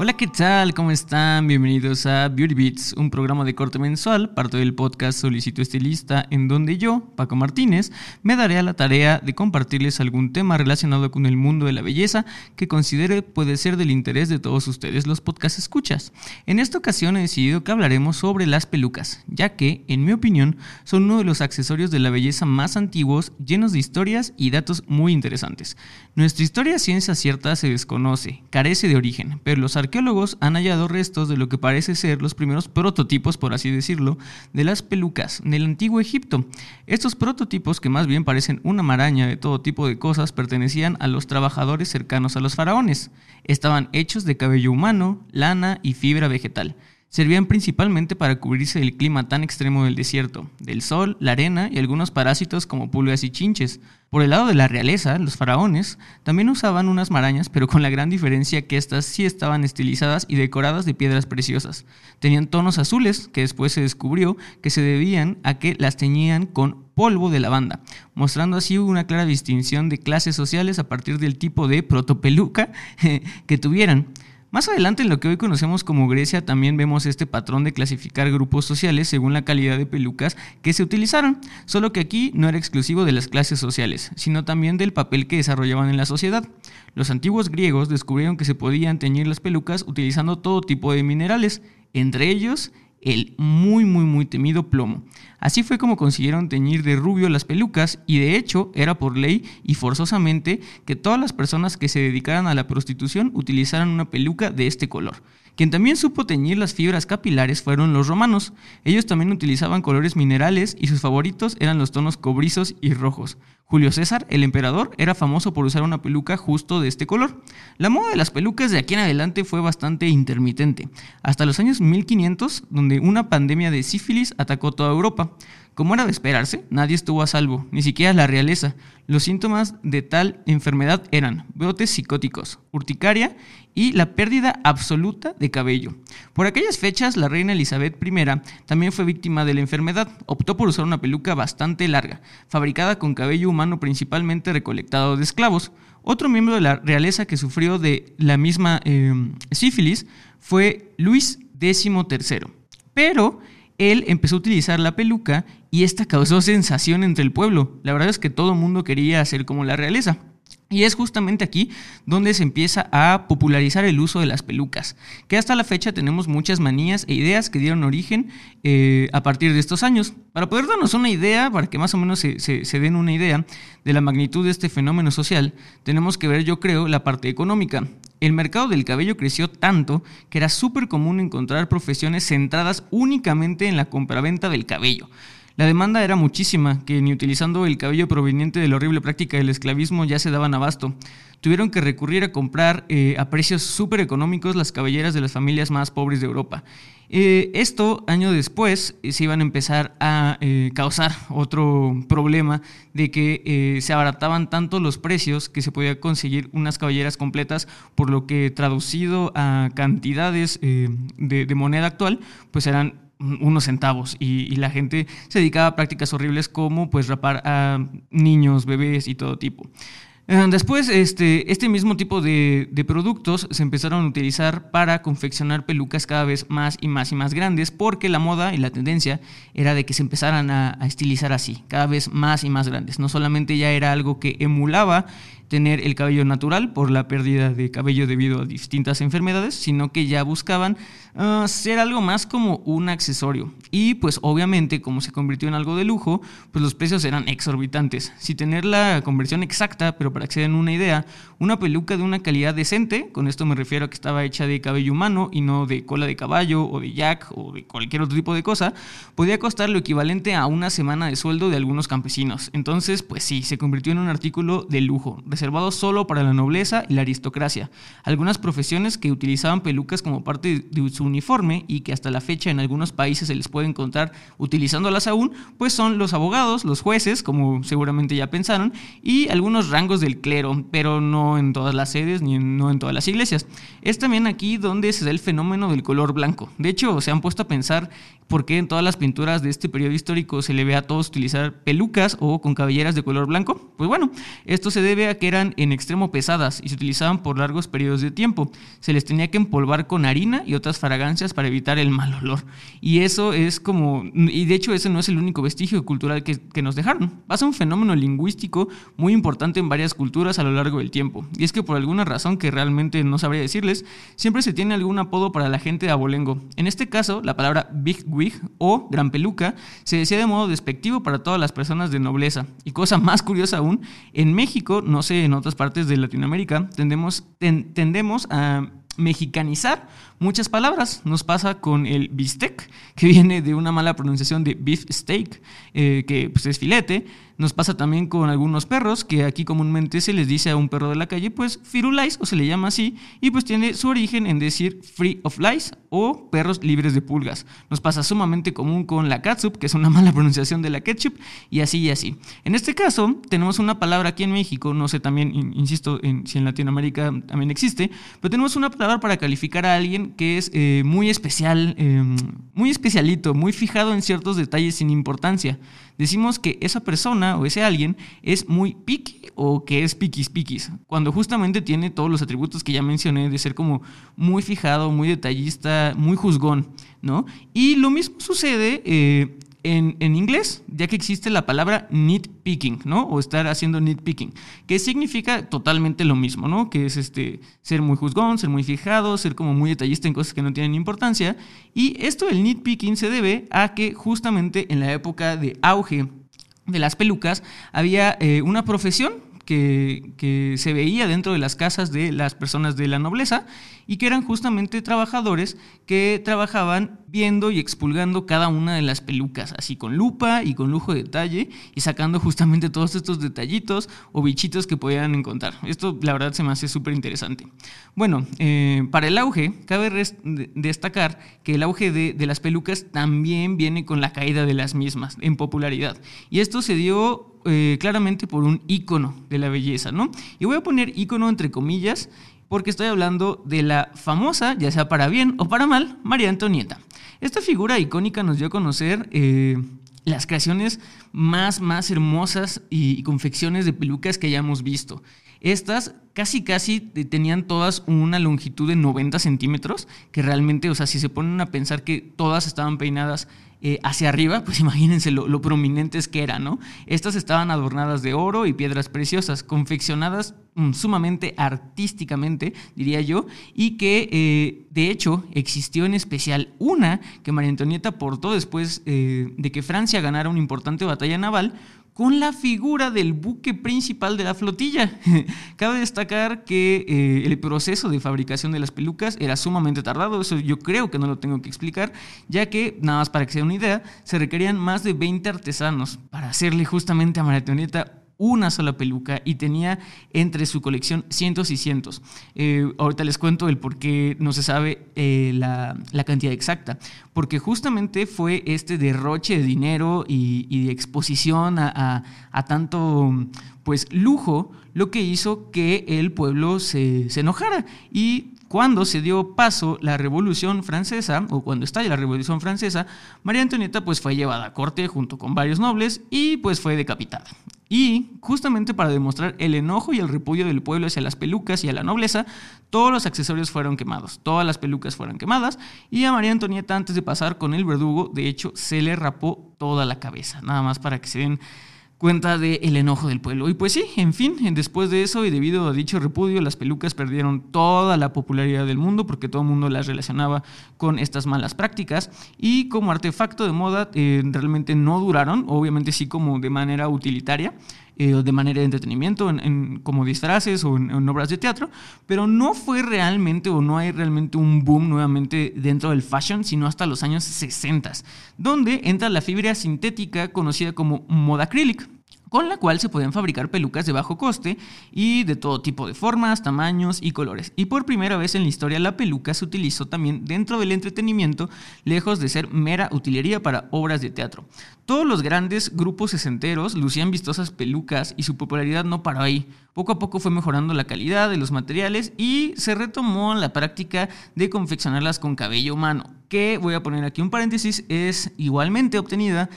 Hola, ¿qué tal? ¿Cómo están? Bienvenidos a Beauty Beats, un programa de corte mensual, parte del podcast Solicito Estilista, en donde yo, Paco Martínez, me daré a la tarea de compartirles algún tema relacionado con el mundo de la belleza que considere puede ser del interés de todos ustedes, los podcast escuchas. En esta ocasión he decidido que hablaremos sobre las pelucas, ya que, en mi opinión, son uno de los accesorios de la belleza más antiguos, llenos de historias y datos muy interesantes. Nuestra historia ciencia cierta se desconoce, carece de origen, pero los arqueólogos han hallado restos de lo que parece ser los primeros prototipos, por así decirlo, de las pelucas del antiguo Egipto. Estos prototipos, que más bien parecen una maraña de todo tipo de cosas, pertenecían a los trabajadores cercanos a los faraones. Estaban hechos de cabello humano, lana y fibra vegetal servían principalmente para cubrirse del clima tan extremo del desierto, del sol, la arena y algunos parásitos como pulgas y chinches. Por el lado de la realeza, los faraones también usaban unas marañas, pero con la gran diferencia que éstas sí estaban estilizadas y decoradas de piedras preciosas. Tenían tonos azules, que después se descubrió que se debían a que las teñían con polvo de lavanda, mostrando así una clara distinción de clases sociales a partir del tipo de protopeluca que tuvieran. Más adelante en lo que hoy conocemos como Grecia también vemos este patrón de clasificar grupos sociales según la calidad de pelucas que se utilizaron, solo que aquí no era exclusivo de las clases sociales, sino también del papel que desarrollaban en la sociedad. Los antiguos griegos descubrieron que se podían teñir las pelucas utilizando todo tipo de minerales, entre ellos el muy muy muy temido plomo. Así fue como consiguieron teñir de rubio las pelucas y de hecho era por ley y forzosamente que todas las personas que se dedicaran a la prostitución utilizaran una peluca de este color. Quien también supo teñir las fibras capilares fueron los romanos. Ellos también utilizaban colores minerales y sus favoritos eran los tonos cobrizos y rojos. Julio César, el emperador, era famoso por usar una peluca justo de este color. La moda de las pelucas de aquí en adelante fue bastante intermitente, hasta los años 1500, donde una pandemia de sífilis atacó toda Europa. Como era de esperarse, nadie estuvo a salvo, ni siquiera la realeza. Los síntomas de tal enfermedad eran brotes psicóticos, urticaria y la pérdida absoluta de cabello. Por aquellas fechas, la reina Elizabeth I también fue víctima de la enfermedad. Optó por usar una peluca bastante larga, fabricada con cabello humano principalmente recolectado de esclavos. Otro miembro de la realeza que sufrió de la misma eh, sífilis fue Luis XIII. Pero él empezó a utilizar la peluca y esta causó sensación entre el pueblo. La verdad es que todo el mundo quería hacer como la realeza. Y es justamente aquí donde se empieza a popularizar el uso de las pelucas, que hasta la fecha tenemos muchas manías e ideas que dieron origen eh, a partir de estos años. Para poder darnos una idea, para que más o menos se, se den una idea de la magnitud de este fenómeno social, tenemos que ver, yo creo, la parte económica. El mercado del cabello creció tanto que era súper común encontrar profesiones centradas únicamente en la compraventa del cabello. La demanda era muchísima, que ni utilizando el cabello proveniente de la horrible práctica del esclavismo ya se daban abasto. Tuvieron que recurrir a comprar eh, a precios súper económicos las cabelleras de las familias más pobres de Europa. Eh, esto, año después, eh, se iban a empezar a causar otro problema de que se abarataban tanto los precios que se podía conseguir unas caballeras completas, por lo que traducido a cantidades de moneda actual, pues eran unos centavos y, la gente se dedicaba a prácticas horribles como pues rapar a niños, bebés y todo tipo. Eh, después, este, este mismo tipo de, productos se empezaron a utilizar para confeccionar pelucas cada vez más y más y más grandes, porque la moda y la tendencia era de que se empezaran a estilizar así, cada vez más y más grandes. No solamente ya era algo que emulaba tener el cabello natural por la pérdida de cabello debido a distintas enfermedades, sino que ya buscaban uh, ser algo más como un accesorio. Y pues obviamente como se convirtió en algo de lujo, pues los precios eran exorbitantes. Si tener la conversión exacta, pero para que se den una idea, una peluca de una calidad decente, con esto me refiero a que estaba hecha de cabello humano y no de cola de caballo o de jack o de cualquier otro tipo de cosa, podía costar lo equivalente a una semana de sueldo de algunos campesinos. Entonces, pues sí, se convirtió en un artículo de lujo, reservado solo para la nobleza y la aristocracia. Algunas profesiones que utilizaban pelucas como parte de su uniforme y que hasta la fecha en algunos países se les puede encontrar utilizándolas aún, pues son los abogados, los jueces, como seguramente ya pensaron, y algunos rangos del clero, pero no en todas las sedes ni no en todas las iglesias. Es también aquí donde se da el fenómeno del color blanco. De hecho, se han puesto a pensar por qué en todas las pinturas de este periodo histórico se le ve a todos utilizar pelucas o con cabelleras de color blanco. Pues bueno, esto se debe a que eran en extremo pesadas y se utilizaban por largos periodos de tiempo. Se les tenía que empolvar con harina y otras fragancias para evitar el mal olor. Y eso es como, y de hecho ese no es el único vestigio cultural que, que nos dejaron. Pasa un fenómeno lingüístico muy importante en varias culturas a lo largo del tiempo. Y es que por alguna razón que realmente no sabría decirles, siempre se tiene algún apodo para la gente de abolengo. En este caso, la palabra big wig o gran peluca se decía de modo despectivo para todas las personas de nobleza. Y cosa más curiosa aún, en México, no en otras partes de Latinoamérica, tendemos, tendemos a mexicanizar muchas palabras. Nos pasa con el bistec, que viene de una mala pronunciación de beef steak, eh, que pues, es filete. Nos pasa también con algunos perros, que aquí comúnmente se les dice a un perro de la calle, pues firulais, o se le llama así, y pues tiene su origen en decir free of lice o perros libres de pulgas. Nos pasa sumamente común con la catsup, que es una mala pronunciación de la ketchup, y así y así. En este caso, tenemos una palabra aquí en México, no sé también, insisto, en, si en Latinoamérica también existe, pero tenemos una palabra para calificar a alguien que es eh, muy especial, eh, muy especialito, muy fijado en ciertos detalles sin importancia decimos que esa persona o ese alguien es muy picky o que es piquis piquis, cuando justamente tiene todos los atributos que ya mencioné de ser como muy fijado, muy detallista, muy juzgón, ¿no? Y lo mismo sucede eh, en, inglés, ya que existe la palabra nitpicking, ¿no? O estar haciendo nitpicking, que significa totalmente lo mismo, ¿no? Que es este, ser muy juzgón, ser muy fijado, ser como muy detallista en cosas que no tienen importancia. Y esto del nitpicking se debe a que justamente en la época de auge de las pelucas había eh, una profesión que, se veía dentro de las casas de las personas de la nobleza y que eran justamente trabajadores que trabajaban viendo y expulgando cada una de las pelucas, así con lupa y con lujo de detalle y sacando justamente todos estos detallitos o bichitos que podían encontrar. Esto la verdad se me hace súper interesante. Bueno, eh, para el auge, cabe destacar que el auge de, las pelucas también viene con la caída de las mismas en popularidad. Y esto se dio eh, claramente por un ícono de la belleza, ¿no? Y voy a poner ícono entre comillas porque estoy hablando de la famosa, ya sea para bien o para mal, María Antonieta. Esta figura icónica nos dio a conocer eh, las creaciones más, más hermosas y, confecciones de pelucas que hayamos visto. Estas casi, casi tenían todas una longitud de 90 centímetros, que realmente, o sea, si se ponen a pensar que todas estaban peinadas eh, hacia arriba, pues imagínense lo, prominentes que eran, ¿no? Estas estaban adornadas de oro y piedras preciosas, confeccionadas mm, sumamente artísticamente, diría yo, y que eh, de hecho existió en especial una que María Antonieta portó después eh, de que Francia ganara una importante batalla naval, con la figura del buque principal de la flotilla. Cabe destacar que eh, el proceso de fabricación de las pelucas era sumamente tardado, eso yo creo que no lo tengo que explicar, ya que, nada más para que se una idea, se requerían más de 20 artesanos para hacerle justamente a María una sola peluca y tenía entre su colección cientos y cientos. Eh, ahorita les cuento el por qué no se sabe eh, la, cantidad exacta, porque justamente fue este derroche de dinero y, de exposición a, tanto pues lujo lo que hizo que el pueblo se, se enojara y cuando se dio paso la Revolución Francesa, o cuando estalla la Revolución Francesa, María Antonieta pues fue llevada a corte junto con varios nobles y pues fue decapitada. Y justamente para demostrar el enojo y el repudio del pueblo hacia las pelucas y a la nobleza, todos los accesorios fueron quemados, todas las pelucas fueron quemadas y a María Antonieta antes de pasar con el verdugo, de hecho, se le rapó toda la cabeza, nada más para que se den cuenta del el enojo del pueblo. Y pues sí, en fin, después de eso y debido a dicho repudio, las pelucas perdieron toda la popularidad del mundo porque todo el mundo las relacionaba con estas malas prácticas y como artefacto de moda eh, realmente no duraron, obviamente sí como de manera utilitaria. Eh, de manera de entretenimiento, en, como disfraces o en, obras de teatro, pero no fue realmente o no hay realmente un boom nuevamente dentro del fashion, sino hasta los años 60, donde entra la fibra sintética conocida como moda acrílica con la cual se podían fabricar pelucas de bajo coste y de todo tipo de formas, tamaños y colores. Y por primera vez en la historia la peluca se utilizó también dentro del entretenimiento, lejos de ser mera utilería para obras de teatro. Todos los grandes grupos sesenteros lucían vistosas pelucas y su popularidad no paró ahí. Poco a poco fue mejorando la calidad de los materiales y se retomó la práctica de confeccionarlas con cabello humano, que voy a poner aquí un paréntesis, es igualmente obtenida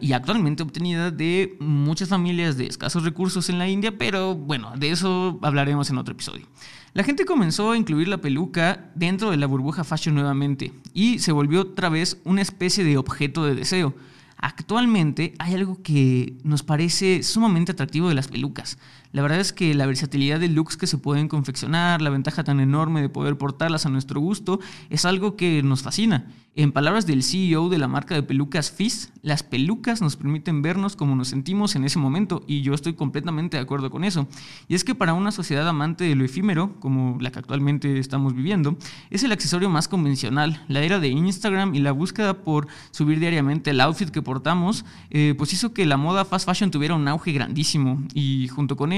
y actualmente obtenida de muchas familias de escasos recursos en la India, pero bueno, de eso hablaremos en otro episodio. La gente comenzó a incluir la peluca dentro de la burbuja fashion nuevamente y se volvió otra vez una especie de objeto de deseo. Actualmente hay algo que nos parece sumamente atractivo de las pelucas. La verdad es que la versatilidad de looks que se pueden confeccionar, la ventaja tan enorme de poder portarlas a nuestro gusto, es algo que nos fascina. En palabras del CEO de la marca de pelucas Fizz, las pelucas nos permiten vernos como nos sentimos en ese momento y yo estoy completamente de acuerdo con eso. Y es que para una sociedad amante de lo efímero, como la que actualmente estamos viviendo, es el accesorio más convencional. La era de Instagram y la búsqueda por subir diariamente el outfit que portamos, eh, pues hizo que la moda fast fashion tuviera un auge grandísimo y junto con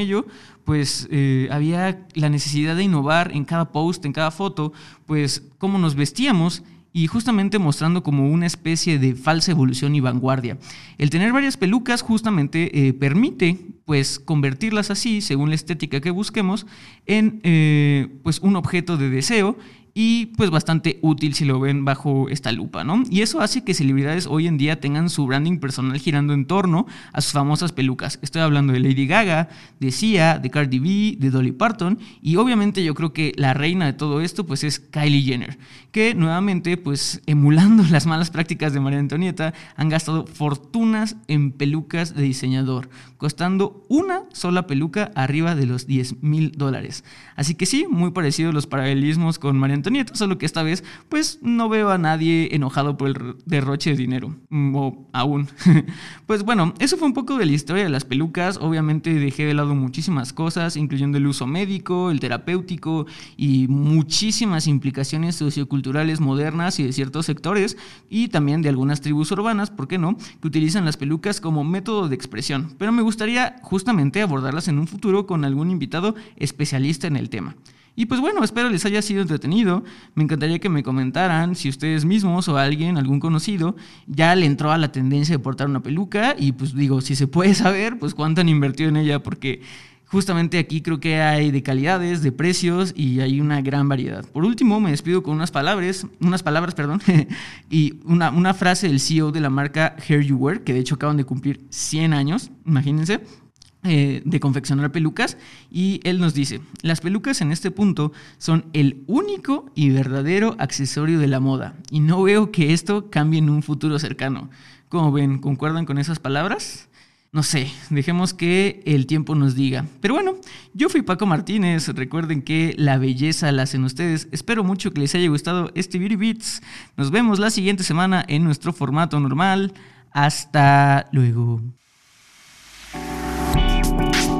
pues eh, había la necesidad de innovar en cada post, en cada foto, pues cómo nos vestíamos y justamente mostrando como una especie de falsa evolución y vanguardia. El tener varias pelucas justamente eh, permite pues convertirlas así, según la estética que busquemos, en eh, pues un objeto de deseo y pues bastante útil si lo ven bajo esta lupa, ¿no? Y eso hace que celebridades hoy en día tengan su branding personal girando en torno a sus famosas pelucas. Estoy hablando de Lady Gaga, de Sia, de Cardi B, de Dolly Parton y obviamente yo creo que la reina de todo esto pues es Kylie Jenner, que nuevamente pues emulando las malas prácticas de María Antonieta han gastado fortunas en pelucas de diseñador, costando una sola peluca arriba de los 10 mil dólares. Así que sí, muy parecido los paralelismos con María Solo que esta vez pues no veo a nadie enojado por el derroche de dinero, mm, o aún. pues bueno, eso fue un poco de la historia de las pelucas, obviamente dejé de lado muchísimas cosas, incluyendo el uso médico, el terapéutico y muchísimas implicaciones socioculturales modernas y de ciertos sectores, y también de algunas tribus urbanas, ¿por qué no?, que utilizan las pelucas como método de expresión, pero me gustaría justamente abordarlas en un futuro con algún invitado especialista en el tema. Y pues bueno, espero les haya sido entretenido. Me encantaría que me comentaran si ustedes mismos o alguien, algún conocido, ya le entró a la tendencia de portar una peluca y pues digo, si se puede saber, pues cuánto han invertido en ella, porque justamente aquí creo que hay de calidades, de precios y hay una gran variedad. Por último, me despido con unas palabras, unas palabras, perdón, y una, una frase del CEO de la marca Hair You Wear, que de hecho acaban de cumplir 100 años, imagínense. Eh, de confeccionar pelucas y él nos dice, las pelucas en este punto son el único y verdadero accesorio de la moda y no veo que esto cambie en un futuro cercano. ¿Cómo ven? ¿Concuerdan con esas palabras? No sé, dejemos que el tiempo nos diga. Pero bueno, yo fui Paco Martínez. Recuerden que la belleza la hacen ustedes. Espero mucho que les haya gustado este Beauty Beats. Nos vemos la siguiente semana en nuestro formato normal. Hasta luego.